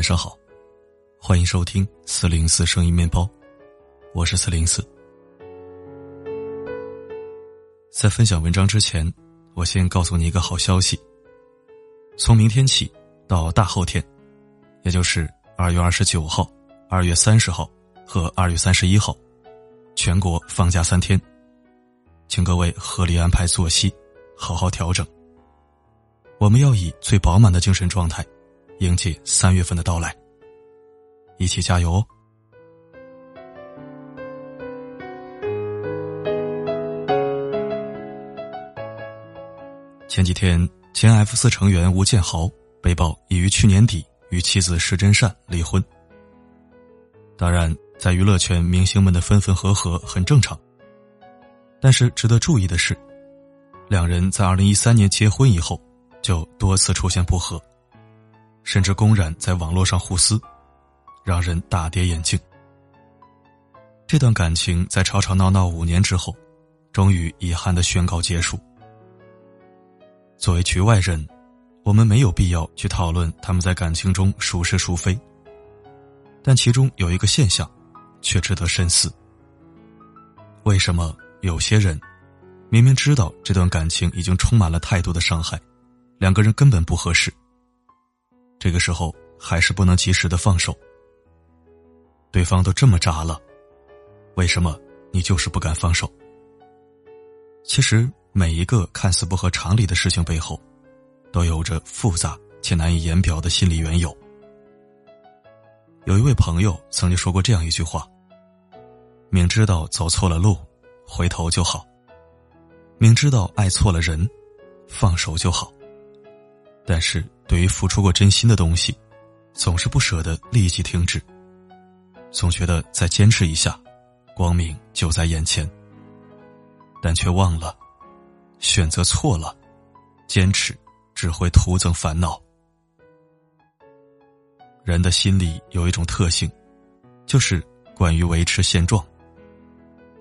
晚上好，欢迎收听四零四声音面包，我是四零四。在分享文章之前，我先告诉你一个好消息：从明天起到大后天，也就是二月二十九号、二月三十号和二月三十一号，全国放假三天，请各位合理安排作息，好好调整。我们要以最饱满的精神状态，迎接三月份的到来。一起加油哦！前几天，前 F 四成员吴建豪被曝已于去年底与妻子石真善离婚。当然，在娱乐圈，明星们的分分合合很正常。但是值得注意的是，两人在二零一三年结婚以后。就多次出现不和，甚至公然在网络上互撕，让人大跌眼镜。这段感情在吵吵闹闹五年之后，终于遗憾的宣告结束。作为局外人，我们没有必要去讨论他们在感情中孰是孰非，但其中有一个现象，却值得深思：为什么有些人明明知道这段感情已经充满了太多的伤害？两个人根本不合适，这个时候还是不能及时的放手。对方都这么渣了，为什么你就是不敢放手？其实每一个看似不合常理的事情背后，都有着复杂且难以言表的心理缘由。有一位朋友曾经说过这样一句话：“明知道走错了路，回头就好；明知道爱错了人，放手就好。”但是对于付出过真心的东西，总是不舍得立即停止，总觉得再坚持一下，光明就在眼前。但却忘了，选择错了，坚持只会徒增烦恼。人的心里有一种特性，就是关于维持现状，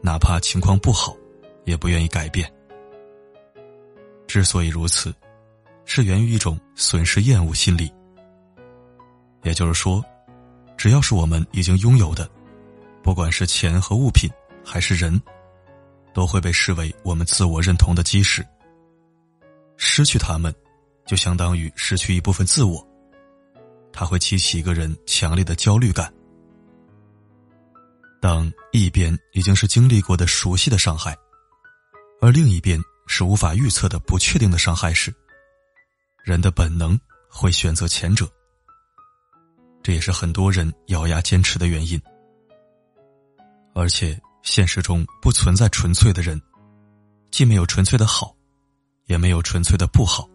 哪怕情况不好，也不愿意改变。之所以如此。是源于一种损失厌恶心理，也就是说，只要是我们已经拥有的，不管是钱和物品还是人，都会被视为我们自我认同的基石。失去他们，就相当于失去一部分自我，它会激起一个人强烈的焦虑感。当一边已经是经历过的熟悉的伤害，而另一边是无法预测的不确定的伤害时，人的本能会选择前者，这也是很多人咬牙坚持的原因。而且现实中不存在纯粹的人，既没有纯粹的好，也没有纯粹的不好。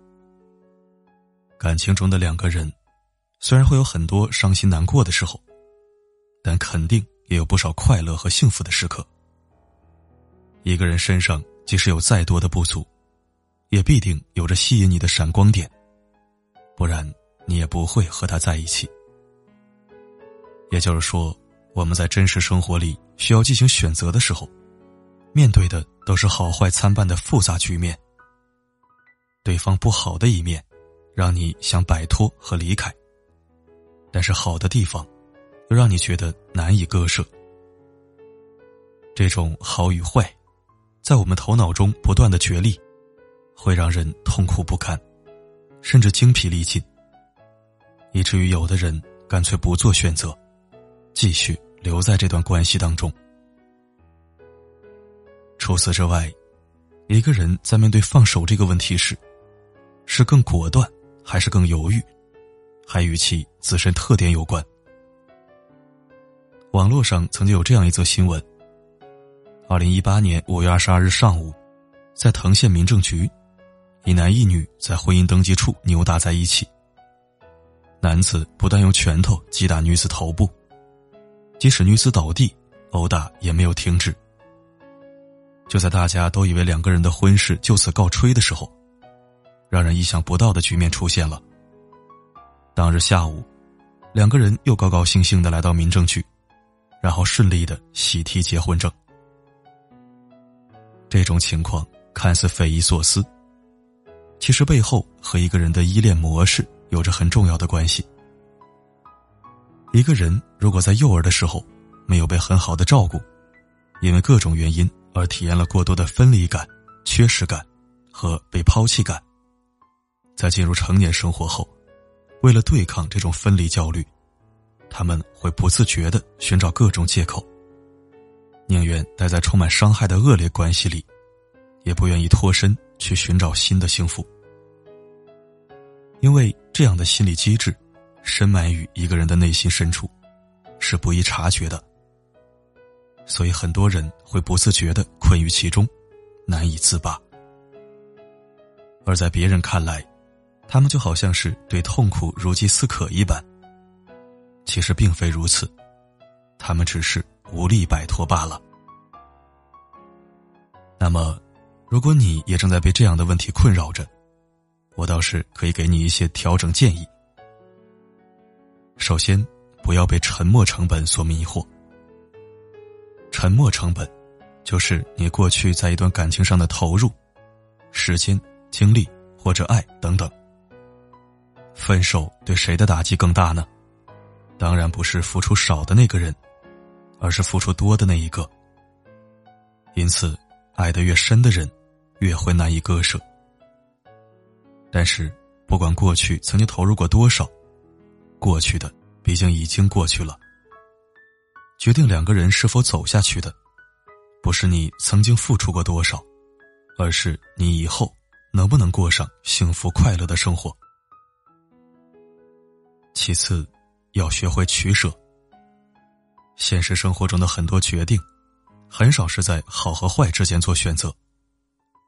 感情中的两个人，虽然会有很多伤心难过的时候，但肯定也有不少快乐和幸福的时刻。一个人身上即使有再多的不足，也必定有着吸引你的闪光点。不然，你也不会和他在一起。也就是说，我们在真实生活里需要进行选择的时候，面对的都是好坏参半的复杂局面。对方不好的一面，让你想摆脱和离开；但是好的地方，又让你觉得难以割舍。这种好与坏，在我们头脑中不断的角力，会让人痛苦不堪。甚至精疲力尽，以至于有的人干脆不做选择，继续留在这段关系当中。除此之外，一个人在面对放手这个问题时，是更果断还是更犹豫，还与其自身特点有关。网络上曾经有这样一则新闻：二零一八年五月二十二日上午，在藤县民政局。一男一女在婚姻登记处扭打在一起。男子不断用拳头击打女子头部，即使女子倒地，殴打也没有停止。就在大家都以为两个人的婚事就此告吹的时候，让人意想不到的局面出现了。当日下午，两个人又高高兴兴的来到民政局，然后顺利的喜提结婚证。这种情况看似匪夷所思。其实背后和一个人的依恋模式有着很重要的关系。一个人如果在幼儿的时候没有被很好的照顾，因为各种原因而体验了过多的分离感、缺失感和被抛弃感，在进入成年生活后，为了对抗这种分离焦虑，他们会不自觉的寻找各种借口，宁愿待在充满伤害的恶劣关系里，也不愿意脱身去寻找新的幸福，因为这样的心理机制。深埋于一个人的内心深处，是不易察觉的。所以很多人会不自觉的困于其中，难以自拔。而在别人看来，他们就好像是对痛苦如饥似渴一般。其实并非如此，他们只是无力摆脱罢了。那么，如果你也正在被这样的问题困扰着，我倒是可以给你一些调整建议。首先，不要被沉默成本所迷惑。沉默成本，就是你过去在一段感情上的投入，时间、精力或者爱等等。分手对谁的打击更大呢？当然不是付出少的那个人，而是付出多的那一个。因此，爱得越深的人，越会难以割舍。但是，不管过去曾经投入过多少。过去的毕竟已经过去了。决定两个人是否走下去的，不是你曾经付出过多少，而是你以后能不能过上幸福快乐的生活。其次，要学会取舍。现实生活中的很多决定，很少是在好和坏之间做选择。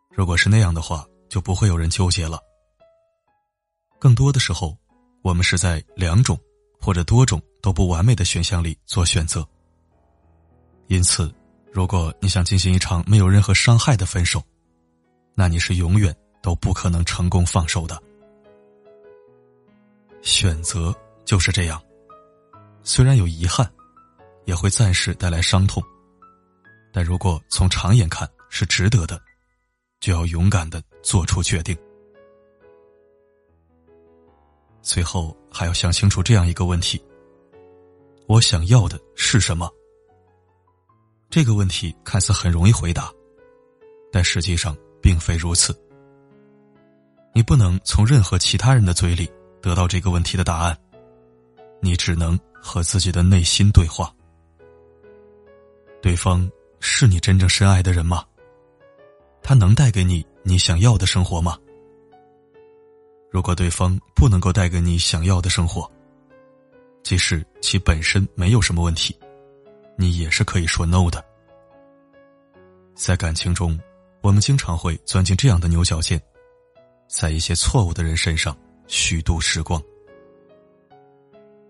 如果是那样的话，就不会有人纠结了。更多的时候。我们是在两种或者多种都不完美的选项里做选择。因此，如果你想进行一场没有任何伤害的分手，那你是永远都不可能成功放手的。选择就是这样，虽然有遗憾，也会暂时带来伤痛，但如果从长远看是值得的，就要勇敢的做出决定。最后还要想清楚这样一个问题：我想要的是什么？这个问题看似很容易回答，但实际上并非如此。你不能从任何其他人的嘴里得到这个问题的答案，你只能和自己的内心对话。对方是你真正深爱的人吗？他能带给你你想要的生活吗？如果对方不能够带给你想要的生活，即使其本身没有什么问题，你也是可以说 no 的。在感情中，我们经常会钻进这样的牛角尖，在一些错误的人身上虚度时光。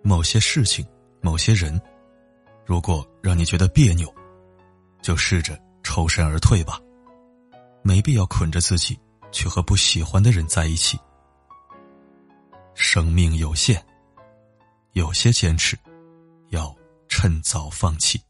某些事情、某些人，如果让你觉得别扭，就试着抽身而退吧，没必要捆着自己去和不喜欢的人在一起。生命有限，有些坚持要趁早放弃。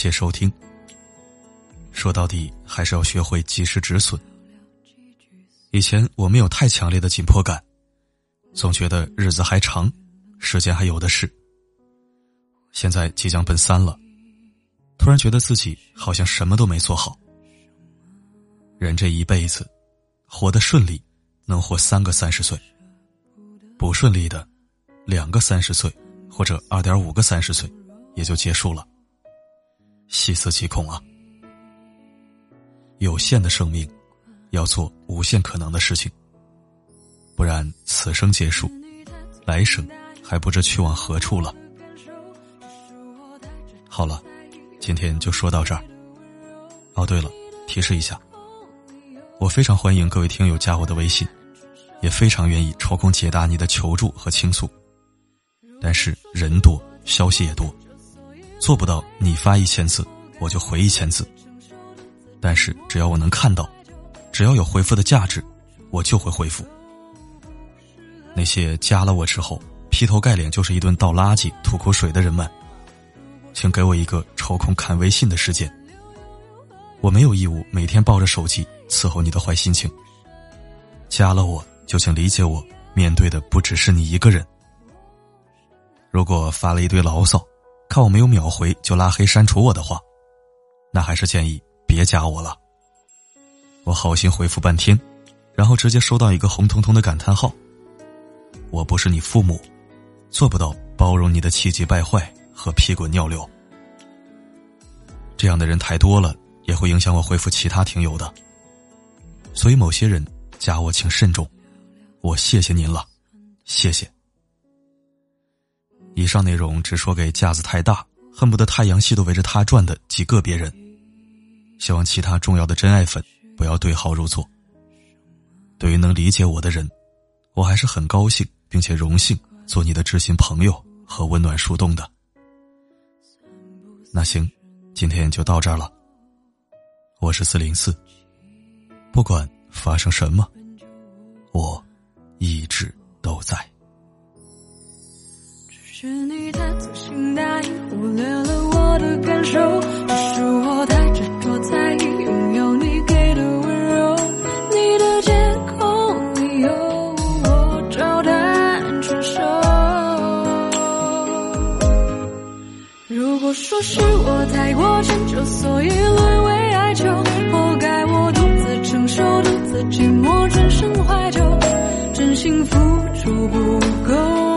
谢收听。说到底，还是要学会及时止损。以前我没有太强烈的紧迫感，总觉得日子还长，时间还有的是。现在即将奔三了，突然觉得自己好像什么都没做好。人这一辈子，活得顺利，能活三个三十岁；不顺利的，两个三十岁，或者二点五个三十岁，也就结束了。细思极恐啊！有限的生命，要做无限可能的事情，不然此生结束，来生还不知去往何处了。好了，今天就说到这儿。哦，对了，提示一下，我非常欢迎各位听友加我的微信，也非常愿意抽空解答你的求助和倾诉，但是人多，消息也多。做不到你发一千字，我就回一千字。但是只要我能看到，只要有回复的价值，我就会回复。那些加了我之后劈头盖脸就是一顿倒垃圾、吐口水的人们，请给我一个抽空看微信的时间。我没有义务每天抱着手机伺候你的坏心情。加了我就请理解我，面对的不只是你一个人。如果发了一堆牢骚，看我没有秒回就拉黑删除我的话，那还是建议别加我了。我好心回复半天，然后直接收到一个红彤彤的感叹号。我不是你父母，做不到包容你的气急败坏和屁滚尿流。这样的人太多了，也会影响我回复其他听友的。所以某些人加我请慎重，我谢谢您了，谢谢。以上内容只说给架子太大，恨不得太阳系都围着他转的几个别人。希望其他重要的真爱粉不要对号入座。对于能理解我的人，我还是很高兴。并且荣幸做你的知心朋友和温暖树洞的。那行，今天就到这儿了。我是四零四，不管发生什么，我一直都在。是你太粗心大意，忽略了我的感受。只是我太执着在意。拥有你给的温柔。你的借口理由，我照单全收。如果说是我太过迁就，所以沦为哀求，活该我独自承受，独自寂寞，转身怀旧，真心付出不够，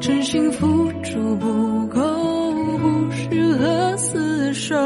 真心付出不够，不适合厮守。